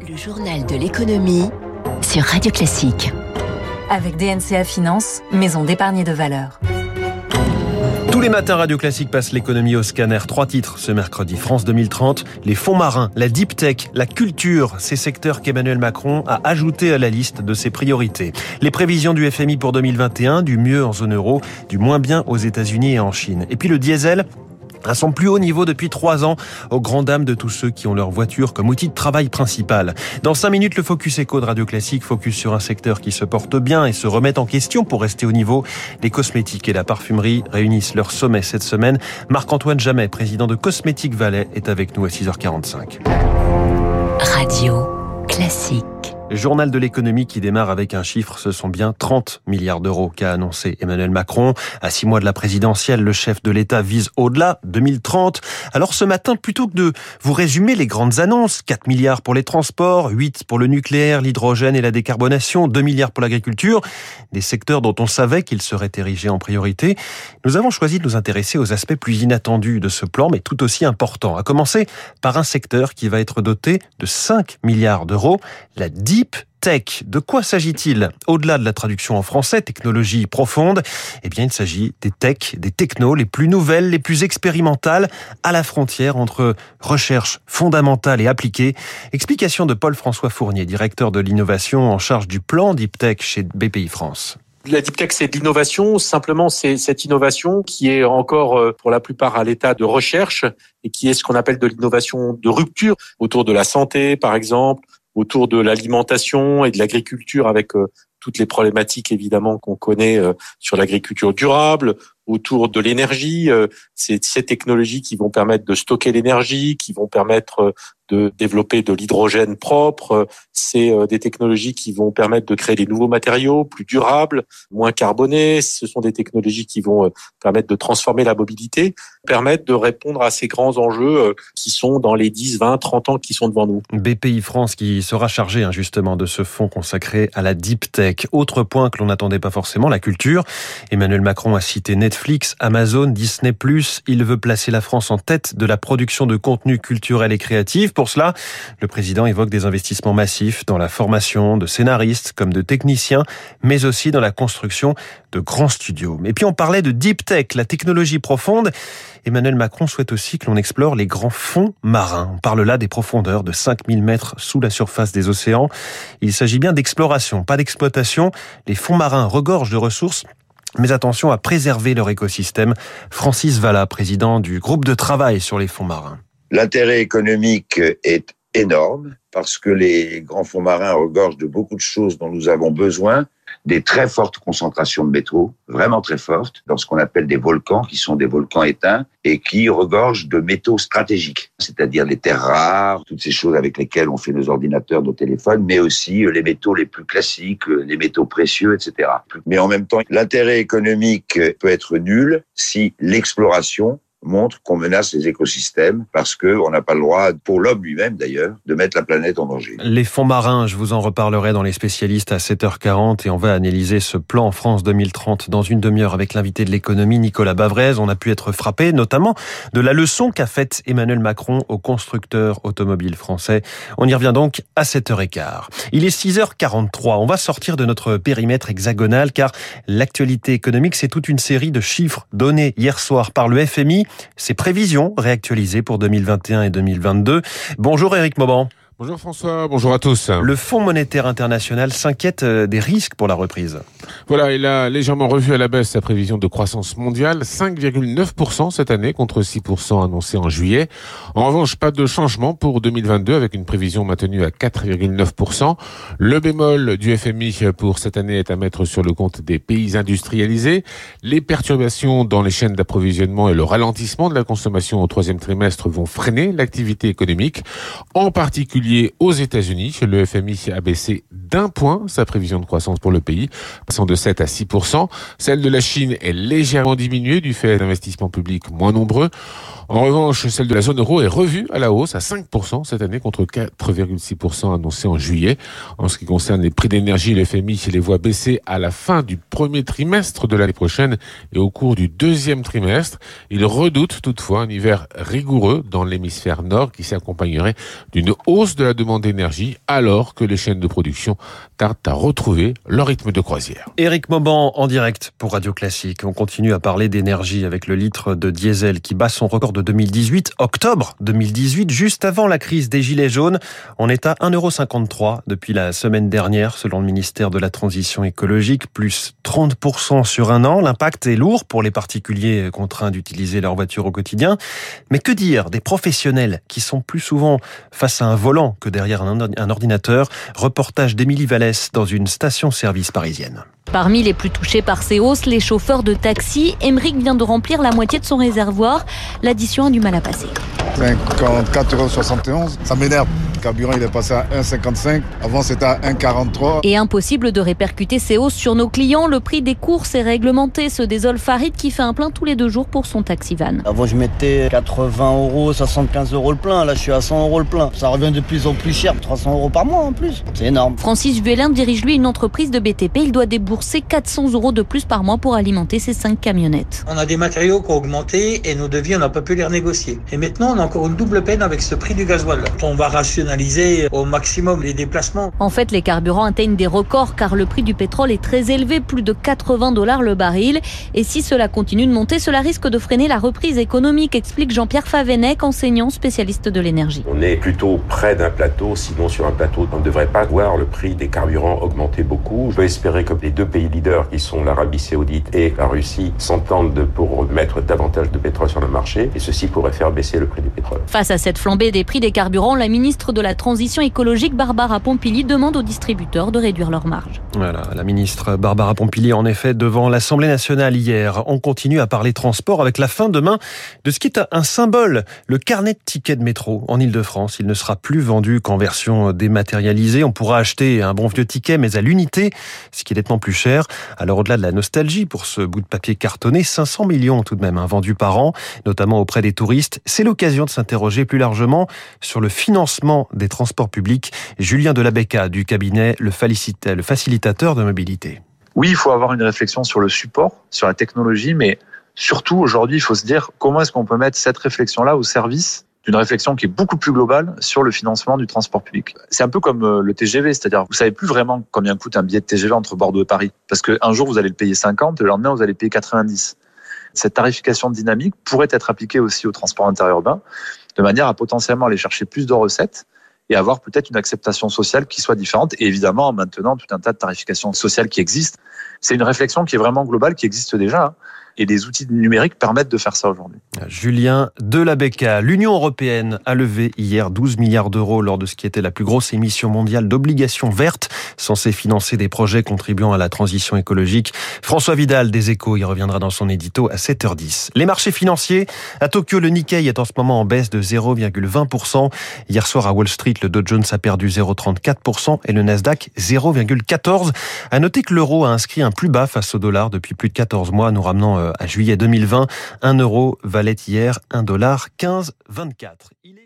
Le journal de l'économie sur Radio Classique. Avec DNCA Finance, maison d'épargne de valeur. Tous les matins, Radio Classique passe l'économie au scanner. Trois titres ce mercredi. France 2030, les fonds marins, la deep tech, la culture, ces secteurs qu'Emmanuel Macron a ajoutés à la liste de ses priorités. Les prévisions du FMI pour 2021, du mieux en zone euro, du moins bien aux États-Unis et en Chine. Et puis le diesel, à son plus haut niveau depuis trois ans, aux grand dames de tous ceux qui ont leur voiture comme outil de travail principal. Dans cinq minutes, le Focus Echo de Radio Classique focus sur un secteur qui se porte bien et se remet en question pour rester au niveau. Les cosmétiques et la parfumerie réunissent leur sommet cette semaine. Marc-Antoine Jamais, président de Cosmétique Valais, est avec nous à 6h45. Radio Classique. Journal de l'économie qui démarre avec un chiffre, ce sont bien 30 milliards d'euros qu'a annoncé Emmanuel Macron. À six mois de la présidentielle, le chef de l'État vise au-delà, 2030. Alors ce matin, plutôt que de vous résumer les grandes annonces, 4 milliards pour les transports, 8 pour le nucléaire, l'hydrogène et la décarbonation, 2 milliards pour l'agriculture, des secteurs dont on savait qu'ils seraient érigés en priorité, nous avons choisi de nous intéresser aux aspects plus inattendus de ce plan, mais tout aussi importants. À commencer par un secteur qui va être doté de 5 milliards d'euros, la Deep Tech. De quoi s'agit-il Au-delà de la traduction en français, technologie profonde, eh bien, il s'agit des techs, des technos les plus nouvelles, les plus expérimentales, à la frontière entre recherche fondamentale et appliquée. Explication de Paul-François Fournier, directeur de l'innovation en charge du plan Deep Tech chez BPI France. La deep tech, c'est de l'innovation. Simplement, c'est cette innovation qui est encore, euh, pour la plupart, à l'état de recherche et qui est ce qu'on appelle de l'innovation de rupture autour de la santé, par exemple, autour de l'alimentation et de l'agriculture avec euh, toutes les problématiques évidemment qu'on connaît euh, sur l'agriculture durable, autour de l'énergie. Euh, c'est ces technologies qui vont permettre de stocker l'énergie, qui vont permettre de développer de l'hydrogène propre. C'est des technologies qui vont permettre de créer des nouveaux matériaux plus durables, moins carbonés. Ce sont des technologies qui vont permettre de transformer la mobilité, permettre de répondre à ces grands enjeux qui sont dans les 10, 20, 30 ans qui sont devant nous. BPI France qui sera chargé hein, justement de ce fonds consacré à la deep tech. Autre point que l'on n'attendait pas forcément, la culture. Emmanuel Macron a cité Netflix, Amazon, Disney+. Il veut placer la France en tête de la production de contenu culturel et créatif. Pour cela, le président évoque des investissements massifs dans la formation de scénaristes comme de techniciens, mais aussi dans la construction de grands studios. Et puis on parlait de deep tech, la technologie profonde. Emmanuel Macron souhaite aussi que l'on explore les grands fonds marins. On parle là des profondeurs de 5000 mètres sous la surface des océans. Il s'agit bien d'exploration, pas d'exploitation. Les fonds marins regorgent de ressources mais attention à préserver leur écosystème. Francis Valla, président du groupe de travail sur les fonds marins. L'intérêt économique est énorme parce que les grands fonds marins regorgent de beaucoup de choses dont nous avons besoin, des très fortes concentrations de métaux, vraiment très fortes, dans ce qu'on appelle des volcans, qui sont des volcans éteints, et qui regorgent de métaux stratégiques, c'est-à-dire les terres rares, toutes ces choses avec lesquelles on fait nos ordinateurs, nos téléphones, mais aussi les métaux les plus classiques, les métaux précieux, etc. Mais en même temps, l'intérêt économique peut être nul si l'exploration montre qu'on menace les écosystèmes parce qu'on n'a pas le droit, pour l'homme lui-même d'ailleurs, de mettre la planète en danger. Les fonds marins, je vous en reparlerai dans les spécialistes à 7h40 et on va analyser ce plan France 2030 dans une demi-heure avec l'invité de l'économie Nicolas Bavrez. On a pu être frappé notamment de la leçon qu'a faite Emmanuel Macron aux constructeurs automobiles français. On y revient donc à 7h15. Il est 6h43. On va sortir de notre périmètre hexagonal car l'actualité économique, c'est toute une série de chiffres donnés hier soir par le FMI ses prévisions réactualisées pour 2021 et 2022. Bonjour Eric Mauban. Bonjour François, bonjour à tous. Le Fonds monétaire international s'inquiète euh, des risques pour la reprise. Voilà, il a légèrement revu à la baisse sa prévision de croissance mondiale, 5,9% cette année contre 6% annoncé en juillet. En revanche, pas de changement pour 2022 avec une prévision maintenue à 4,9%. Le bémol du FMI pour cette année est à mettre sur le compte des pays industrialisés. Les perturbations dans les chaînes d'approvisionnement et le ralentissement de la consommation au troisième trimestre vont freiner l'activité économique, en particulier aux États-Unis. Le FMI a baissé d'un point sa prévision de croissance pour le pays, passant de 7 à 6 Celle de la Chine est légèrement diminuée du fait d'investissements publics moins nombreux. En revanche, celle de la zone euro est revue à la hausse à 5% cette année contre 4,6% annoncé en juillet. En ce qui concerne les prix d'énergie, le FMI les voit baisser à la fin du premier trimestre de l'année prochaine et au cours du deuxième trimestre. Il redoute toutefois un hiver rigoureux dans l'hémisphère nord qui s'accompagnerait d'une hausse de la demande d'énergie alors que les chaînes de production tardent à retrouver leur rythme de croisière. Éric Mauban en direct pour Radio Classique. On continue à parler d'énergie avec le litre de diesel qui bat son record de 2018, octobre 2018, juste avant la crise des Gilets jaunes. On est à 1,53€ depuis la semaine dernière, selon le ministère de la Transition écologique, plus 30% sur un an. L'impact est lourd pour les particuliers contraints d'utiliser leur voiture au quotidien. Mais que dire des professionnels qui sont plus souvent face à un volant que derrière un ordinateur? Reportage d'Émilie Vallès dans une station-service parisienne. Parmi les plus touchés par ces hausses, les chauffeurs de taxi. Emeric vient de remplir la moitié de son réservoir. L'addition a du mal à passer. 54,71 euros. Ça m'énerve. Le carburant, il est passé à 1,55. Avant, c'était à 1,43. Et impossible de répercuter ces hausses sur nos clients. Le prix des courses est réglementé. Ce désole Farid qui fait un plein tous les deux jours pour son taxi van. Avant, je mettais 80 euros, 75 euros le plein. Là, je suis à 100 euros le plein. Ça revient de plus en plus cher. 300 euros par mois en plus. C'est énorme. Francis Vuelin dirige lui une entreprise de BTP. Il doit débourser 400 euros de plus par mois pour alimenter ses 5 camionnettes. On a des matériaux qui ont augmenté et nos devis, on n'a pas pu les renégocier. Et maintenant, on a encore une double peine avec ce prix du gasoil. On va rationaliser au maximum les déplacements. En fait, les carburants atteignent des records car le prix du pétrole est très élevé, plus de 80 dollars le baril. Et si cela continue de monter, cela risque de freiner la reprise économique, explique Jean-Pierre Favenec, enseignant spécialiste de l'énergie. On est plutôt près d'un plateau, sinon sur un plateau, on ne devrait pas voir le prix des carburants augmenter beaucoup. Je peux espérer que les deux pays leaders qui sont l'Arabie saoudite et la Russie s'entendent pour mettre davantage de pétrole sur le marché et ceci pourrait faire baisser le prix du pétrole. Face à cette flambée des prix des carburants, la ministre de la Transition écologique, Barbara Pompili, demande aux distributeurs de réduire leurs marges. Voilà, la ministre Barbara Pompili, en effet, devant l'Assemblée nationale hier. On continue à parler transport avec la fin demain de ce qui est un symbole, le carnet de tickets de métro en Ile-de-France. Il ne sera plus vendu qu'en version dématérialisée. On pourra acheter un bon vieux ticket, mais à l'unité, ce qui est nettement plus Alors au-delà de la nostalgie pour ce bout de papier cartonné, 500 millions tout de même hein, vendus par an, notamment auprès des touristes. C'est l'occasion de s'interroger plus largement sur le financement des transports publics. Julien Delabecca du cabinet Le Facilitateur de mobilité. Oui, il faut avoir une réflexion sur le support, sur la technologie, mais surtout aujourd'hui, il faut se dire comment est-ce qu'on peut mettre cette réflexion-là au service d'une réflexion qui est beaucoup plus globale sur le financement du transport public. C'est un peu comme euh, le TGV, c'est-à-dire vous savez plus vraiment combien coûte un billet de TGV entre Bordeaux et Paris, parce qu'un jour vous allez le payer 50, le lendemain vous allez payer 90. Cette tarification dynamique pourrait être appliquée aussi au transport interurbain, de manière à potentiellement aller chercher plus de recettes et avoir peut-être une acceptation sociale qui soit différente, et évidemment en maintenant tout un tas de tarifications sociales qui existent. C'est une réflexion qui est vraiment globale, qui existe déjà. Hein et les outils numériques permettent de faire ça aujourd'hui. Julien Delabecca, l'Union européenne a levé hier 12 milliards d'euros lors de ce qui était la plus grosse émission mondiale d'obligations vertes, censée financer des projets contribuant à la transition écologique. François Vidal des Échos y reviendra dans son édito à 7h10. Les marchés financiers, à Tokyo, le Nikkei est en ce moment en baisse de 0,20%. Hier soir à Wall Street, le Dow Jones a perdu 0,34% et le Nasdaq 0,14%. À noter que l'euro a inscrit un plus bas face au dollar depuis plus de 14 mois, nous ramenant euh, à juillet 2020. 1 euro valait hier 1 dollar 15,24.